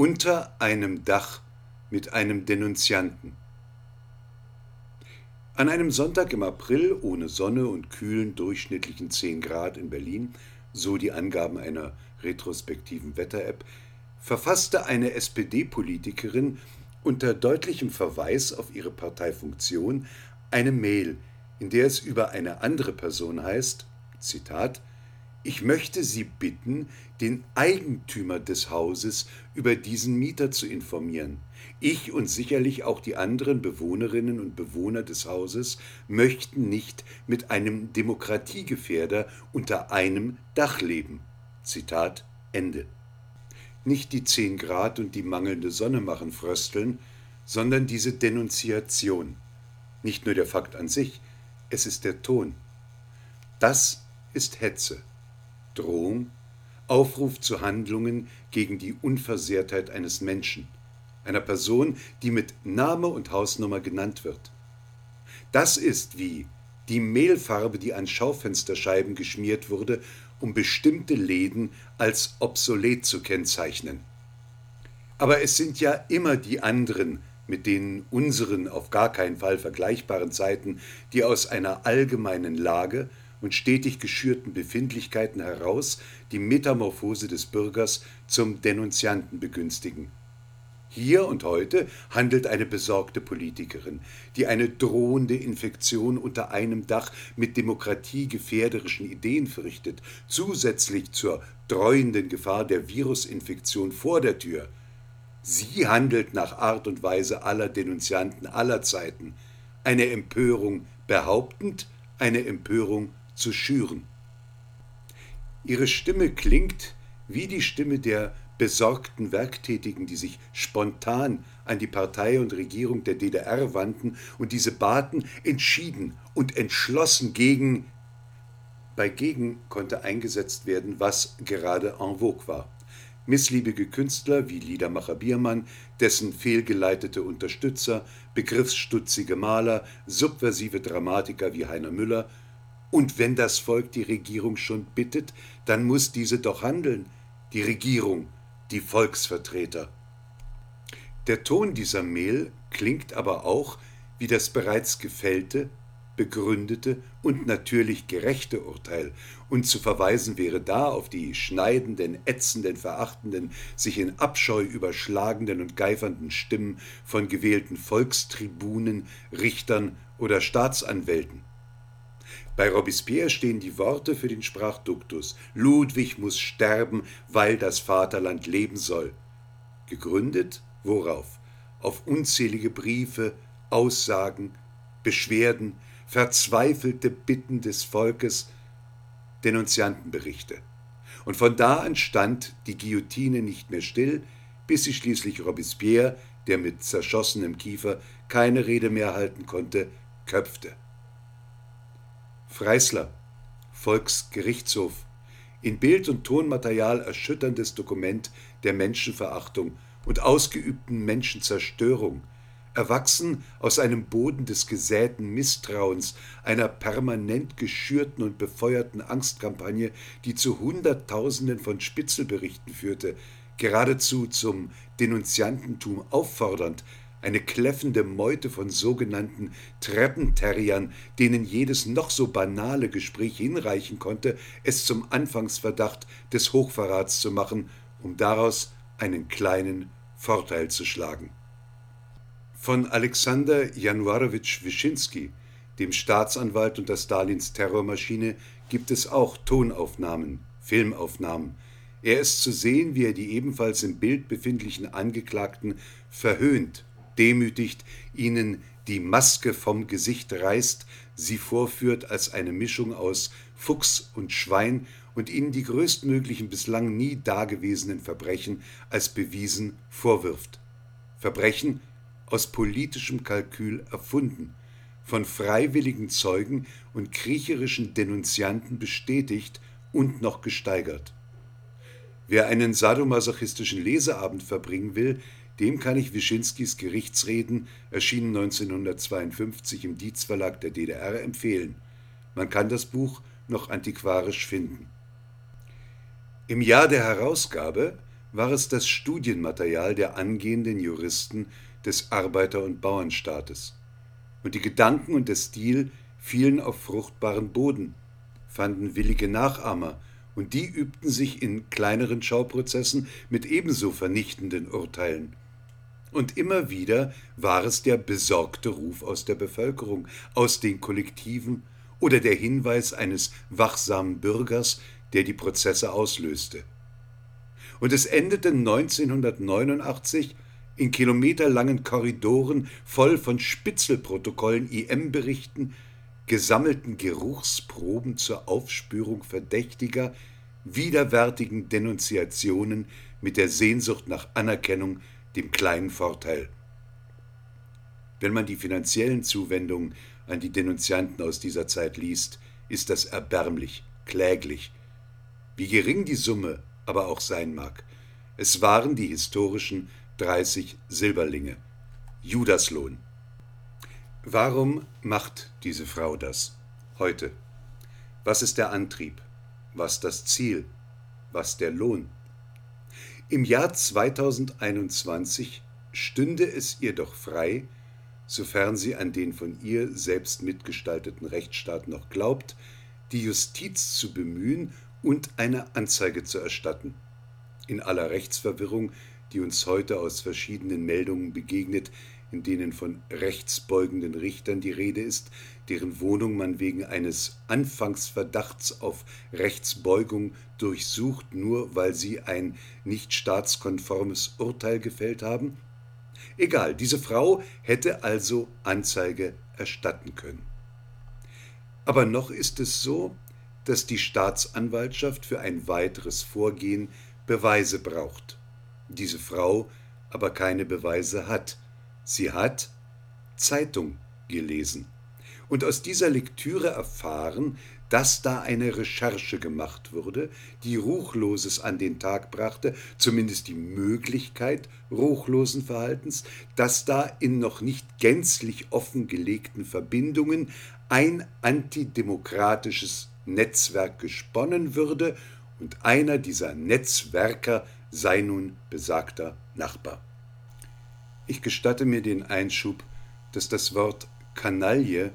Unter einem Dach mit einem Denunzianten. An einem Sonntag im April ohne Sonne und kühlen durchschnittlichen 10 Grad in Berlin, so die Angaben einer retrospektiven Wetter-App, verfasste eine SPD-Politikerin unter deutlichem Verweis auf ihre Parteifunktion eine Mail, in der es über eine andere Person heißt, Zitat, ich möchte Sie bitten, den Eigentümer des Hauses über diesen Mieter zu informieren. Ich und sicherlich auch die anderen Bewohnerinnen und Bewohner des Hauses möchten nicht mit einem Demokratiegefährder unter einem Dach leben. Zitat Ende. Nicht die zehn Grad und die mangelnde Sonne machen frösteln, sondern diese Denunziation. Nicht nur der Fakt an sich, es ist der Ton. Das ist Hetze. Drohung, Aufruf zu Handlungen gegen die Unversehrtheit eines Menschen, einer Person, die mit Name und Hausnummer genannt wird. Das ist wie die Mehlfarbe, die an Schaufensterscheiben geschmiert wurde, um bestimmte Läden als obsolet zu kennzeichnen. Aber es sind ja immer die anderen, mit den unseren auf gar keinen Fall vergleichbaren Zeiten, die aus einer allgemeinen Lage und stetig geschürten Befindlichkeiten heraus die Metamorphose des Bürgers zum Denunzianten begünstigen. Hier und heute handelt eine besorgte Politikerin, die eine drohende Infektion unter einem Dach mit demokratiegefährderischen Ideen fürchtet, zusätzlich zur dreuenden Gefahr der Virusinfektion vor der Tür. Sie handelt nach Art und Weise aller Denunzianten aller Zeiten, eine Empörung behauptend, eine Empörung zu schüren. Ihre Stimme klingt wie die Stimme der besorgten Werktätigen, die sich spontan an die Partei und Regierung der DDR wandten und diese baten, entschieden und entschlossen gegen. Bei gegen konnte eingesetzt werden, was gerade en vogue war. Missliebige Künstler wie Liedermacher Biermann, dessen fehlgeleitete Unterstützer, begriffsstutzige Maler, subversive Dramatiker wie Heiner Müller und wenn das Volk die Regierung schon bittet, dann muss diese doch handeln. Die Regierung, die Volksvertreter. Der Ton dieser Mail klingt aber auch wie das bereits gefällte, begründete und natürlich gerechte Urteil, und zu verweisen wäre da auf die schneidenden, ätzenden, verachtenden, sich in Abscheu überschlagenden und geifernden Stimmen von gewählten Volkstribunen, Richtern oder Staatsanwälten. Bei Robespierre stehen die Worte für den Sprachduktus Ludwig muss sterben, weil das Vaterland leben soll. Gegründet worauf? Auf unzählige Briefe, Aussagen, Beschwerden, verzweifelte Bitten des Volkes, Denunziantenberichte. Und von da an stand die Guillotine nicht mehr still, bis sie schließlich Robespierre, der mit zerschossenem Kiefer keine Rede mehr halten konnte, köpfte. Freisler, Volksgerichtshof, in Bild und Tonmaterial erschütterndes Dokument der Menschenverachtung und ausgeübten Menschenzerstörung, erwachsen aus einem Boden des gesäten Misstrauens, einer permanent geschürten und befeuerten Angstkampagne, die zu Hunderttausenden von Spitzelberichten führte, geradezu zum Denunziantentum auffordernd, eine kläffende Meute von sogenannten Treppenterriern, denen jedes noch so banale Gespräch hinreichen konnte, es zum Anfangsverdacht des Hochverrats zu machen, um daraus einen kleinen Vorteil zu schlagen. Von Alexander Januarowitsch Wyszynski, dem Staatsanwalt unter Stalins Terrormaschine, gibt es auch Tonaufnahmen, Filmaufnahmen. Er ist zu sehen, wie er die ebenfalls im Bild befindlichen Angeklagten verhöhnt demütigt, ihnen die Maske vom Gesicht reißt, sie vorführt als eine Mischung aus Fuchs und Schwein und ihnen die größtmöglichen bislang nie dagewesenen Verbrechen als bewiesen vorwirft. Verbrechen aus politischem Kalkül erfunden, von freiwilligen Zeugen und kriecherischen Denunzianten bestätigt und noch gesteigert. Wer einen sadomasochistischen Leseabend verbringen will, dem kann ich Wyszynskis Gerichtsreden, erschienen 1952 im Dietz Verlag der DDR, empfehlen. Man kann das Buch noch antiquarisch finden. Im Jahr der Herausgabe war es das Studienmaterial der angehenden Juristen des Arbeiter- und Bauernstaates. Und die Gedanken und der Stil fielen auf fruchtbaren Boden, fanden willige Nachahmer, und die übten sich in kleineren Schauprozessen mit ebenso vernichtenden Urteilen. Und immer wieder war es der besorgte Ruf aus der Bevölkerung, aus den Kollektiven oder der Hinweis eines wachsamen Bürgers, der die Prozesse auslöste. Und es endete 1989 in kilometerlangen Korridoren voll von Spitzelprotokollen, IM-Berichten, gesammelten Geruchsproben zur Aufspürung verdächtiger, widerwärtigen Denunziationen mit der Sehnsucht nach Anerkennung, dem kleinen Vorteil. Wenn man die finanziellen Zuwendungen an die Denunzianten aus dieser Zeit liest, ist das erbärmlich, kläglich. Wie gering die Summe aber auch sein mag, es waren die historischen 30 Silberlinge. Judaslohn. Warum macht diese Frau das heute? Was ist der Antrieb? Was das Ziel? Was der Lohn? Im Jahr 2021 stünde es ihr doch frei, sofern sie an den von ihr selbst mitgestalteten Rechtsstaat noch glaubt, die Justiz zu bemühen und eine Anzeige zu erstatten. In aller Rechtsverwirrung die uns heute aus verschiedenen Meldungen begegnet, in denen von rechtsbeugenden Richtern die Rede ist, deren Wohnung man wegen eines Anfangsverdachts auf Rechtsbeugung durchsucht, nur weil sie ein nicht staatskonformes Urteil gefällt haben? Egal, diese Frau hätte also Anzeige erstatten können. Aber noch ist es so, dass die Staatsanwaltschaft für ein weiteres Vorgehen Beweise braucht diese Frau aber keine Beweise hat. Sie hat Zeitung gelesen und aus dieser Lektüre erfahren, dass da eine Recherche gemacht wurde, die Ruchloses an den Tag brachte, zumindest die Möglichkeit ruchlosen Verhaltens, dass da in noch nicht gänzlich offengelegten Verbindungen ein antidemokratisches Netzwerk gesponnen würde und einer dieser Netzwerker sei nun besagter Nachbar. Ich gestatte mir den Einschub, dass das Wort Kanaille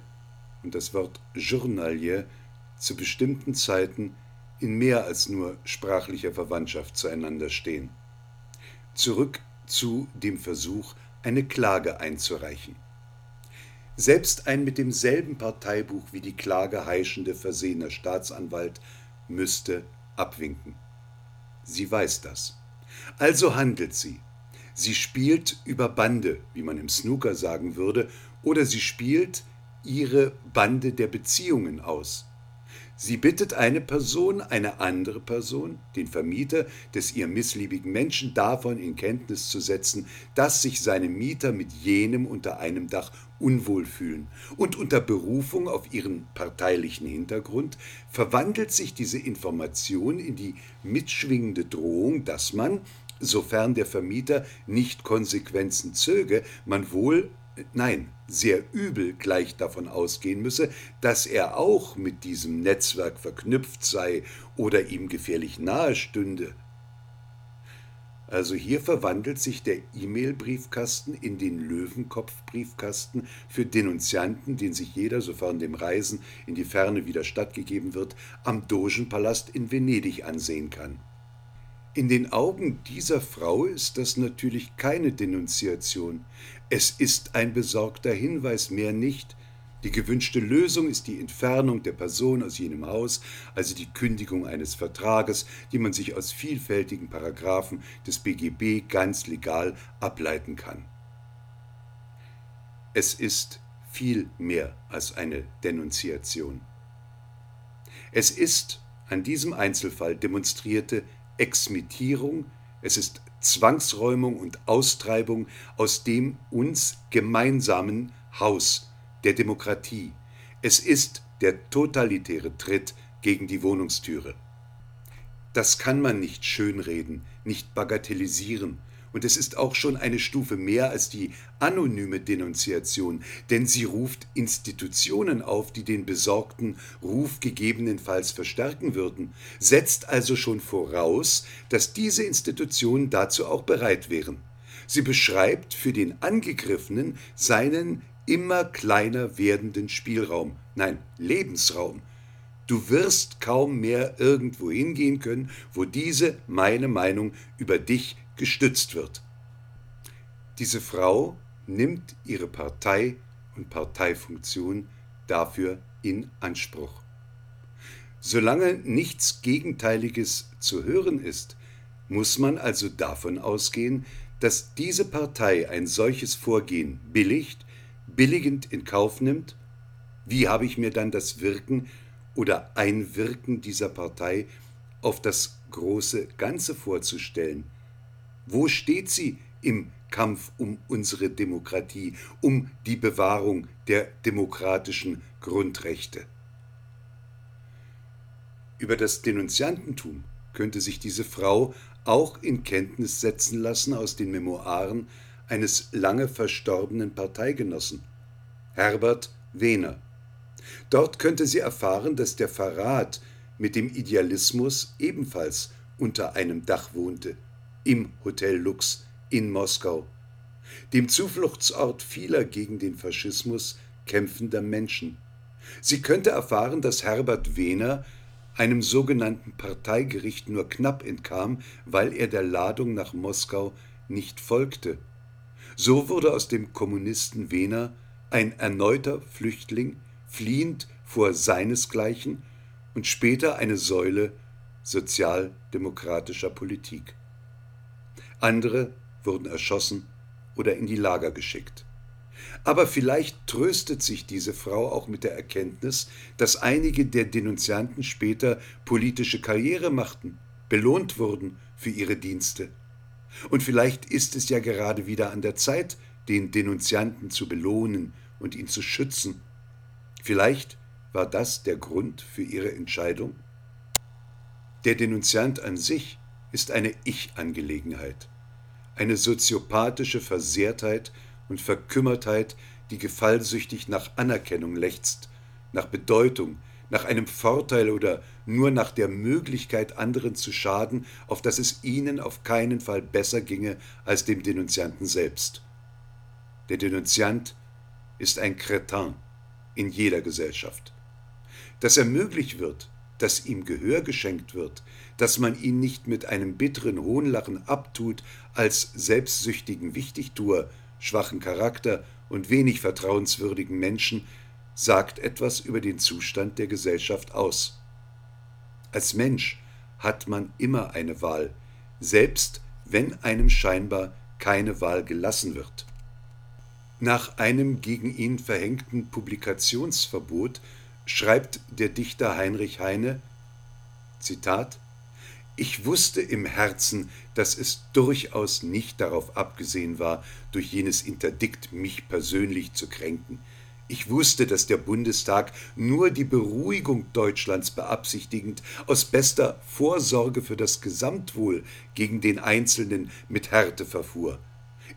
und das Wort Journalie zu bestimmten Zeiten in mehr als nur sprachlicher Verwandtschaft zueinander stehen. Zurück zu dem Versuch, eine Klage einzureichen. Selbst ein mit demselben Parteibuch wie die Klage heischende versehener Staatsanwalt müsste abwinken. Sie weiß das. Also handelt sie. Sie spielt über Bande, wie man im Snooker sagen würde, oder sie spielt ihre Bande der Beziehungen aus. Sie bittet eine Person, eine andere Person, den Vermieter des ihr missliebigen Menschen davon in Kenntnis zu setzen, dass sich seine Mieter mit jenem unter einem Dach unwohl fühlen. Und unter Berufung auf ihren parteilichen Hintergrund verwandelt sich diese Information in die mitschwingende Drohung, dass man, sofern der Vermieter nicht Konsequenzen zöge, man wohl, nein, sehr übel gleich davon ausgehen müsse, dass er auch mit diesem Netzwerk verknüpft sei oder ihm gefährlich nahe stünde. Also hier verwandelt sich der E-Mail-Briefkasten in den Löwenkopf-Briefkasten für Denunzianten, den sich jeder, sofern dem Reisen in die Ferne wieder stattgegeben wird, am Dogenpalast in Venedig ansehen kann. In den Augen dieser Frau ist das natürlich keine Denunziation. Es ist ein besorgter Hinweis, mehr nicht. Die gewünschte Lösung ist die Entfernung der Person aus jenem Haus, also die Kündigung eines Vertrages, die man sich aus vielfältigen Paragraphen des BGB ganz legal ableiten kann. Es ist viel mehr als eine Denunziation. Es ist an diesem Einzelfall demonstrierte Exmittierung, es ist Zwangsräumung und Austreibung aus dem uns gemeinsamen Haus der Demokratie. Es ist der totalitäre Tritt gegen die Wohnungstüre. Das kann man nicht schönreden, nicht bagatellisieren, Und es ist auch schon eine Stufe mehr als die anonyme Denunziation, denn sie ruft Institutionen auf, die den besorgten Ruf gegebenenfalls verstärken würden, setzt also schon voraus, dass diese Institutionen dazu auch bereit wären. Sie beschreibt für den Angegriffenen seinen immer kleiner werdenden Spielraum, nein, Lebensraum. Du wirst kaum mehr irgendwo hingehen können, wo diese meine Meinung über dich gestützt wird. Diese Frau nimmt ihre Partei und Parteifunktion dafür in Anspruch. Solange nichts Gegenteiliges zu hören ist, muss man also davon ausgehen, dass diese Partei ein solches Vorgehen billigt, billigend in Kauf nimmt? Wie habe ich mir dann das Wirken oder Einwirken dieser Partei auf das große Ganze vorzustellen? Wo steht sie im Kampf um unsere Demokratie, um die Bewahrung der demokratischen Grundrechte? Über das Denunziantentum könnte sich diese Frau auch in Kenntnis setzen lassen aus den Memoiren eines lange verstorbenen Parteigenossen, Herbert Wehner. Dort könnte sie erfahren, dass der Verrat mit dem Idealismus ebenfalls unter einem Dach wohnte, im Hotel Lux in Moskau, dem Zufluchtsort vieler gegen den Faschismus kämpfender Menschen. Sie könnte erfahren, dass Herbert Wehner einem sogenannten Parteigericht nur knapp entkam, weil er der Ladung nach Moskau nicht folgte. So wurde aus dem Kommunisten Wehner ein erneuter Flüchtling, fliehend vor seinesgleichen und später eine Säule sozialdemokratischer Politik. Andere wurden erschossen oder in die Lager geschickt. Aber vielleicht tröstet sich diese Frau auch mit der Erkenntnis, dass einige der Denunzianten später politische Karriere machten, belohnt wurden für ihre Dienste. Und vielleicht ist es ja gerade wieder an der Zeit, den Denunzianten zu belohnen und ihn zu schützen. Vielleicht war das der Grund für ihre Entscheidung? Der Denunziant an sich ist eine Ich-Angelegenheit, eine soziopathische Versehrtheit und Verkümmertheit, die gefallsüchtig nach Anerkennung lechzt, nach Bedeutung, nach einem Vorteil oder nur nach der Möglichkeit, anderen zu schaden, auf dass es ihnen auf keinen Fall besser ginge als dem Denunzianten selbst. Der Denunziant ist ein Kretin in jeder Gesellschaft. Dass er möglich wird, dass ihm Gehör geschenkt wird, dass man ihn nicht mit einem bitteren Hohnlachen abtut als selbstsüchtigen Wichtigtuer, schwachen Charakter und wenig vertrauenswürdigen Menschen, sagt etwas über den Zustand der Gesellschaft aus. Als Mensch hat man immer eine Wahl, selbst wenn einem scheinbar keine Wahl gelassen wird. Nach einem gegen ihn verhängten Publikationsverbot schreibt der Dichter Heinrich Heine Zitat Ich wusste im Herzen, dass es durchaus nicht darauf abgesehen war, durch jenes Interdikt mich persönlich zu kränken. Ich wusste, dass der Bundestag nur die Beruhigung Deutschlands beabsichtigend aus bester Vorsorge für das Gesamtwohl gegen den Einzelnen mit Härte verfuhr.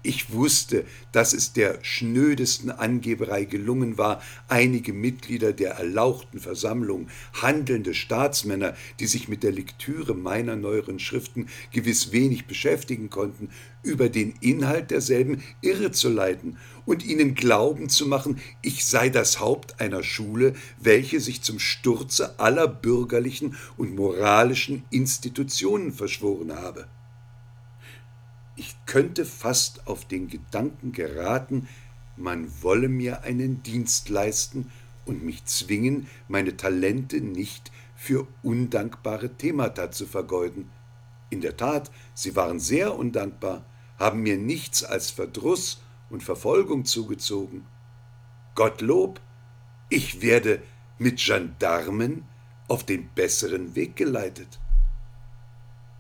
Ich wusste, dass es der schnödesten Angeberei gelungen war, einige Mitglieder der erlauchten Versammlung, handelnde Staatsmänner, die sich mit der Lektüre meiner neueren Schriften gewiss wenig beschäftigen konnten, über den Inhalt derselben irrezuleiten und ihnen glauben zu machen, ich sei das Haupt einer Schule, welche sich zum Sturze aller bürgerlichen und moralischen Institutionen verschworen habe. Ich könnte fast auf den Gedanken geraten, man wolle mir einen Dienst leisten und mich zwingen, meine Talente nicht für undankbare Themata zu vergeuden. In der Tat, sie waren sehr undankbar, haben mir nichts als Verdruss und Verfolgung zugezogen. Gottlob, ich werde mit Gendarmen auf den besseren Weg geleitet.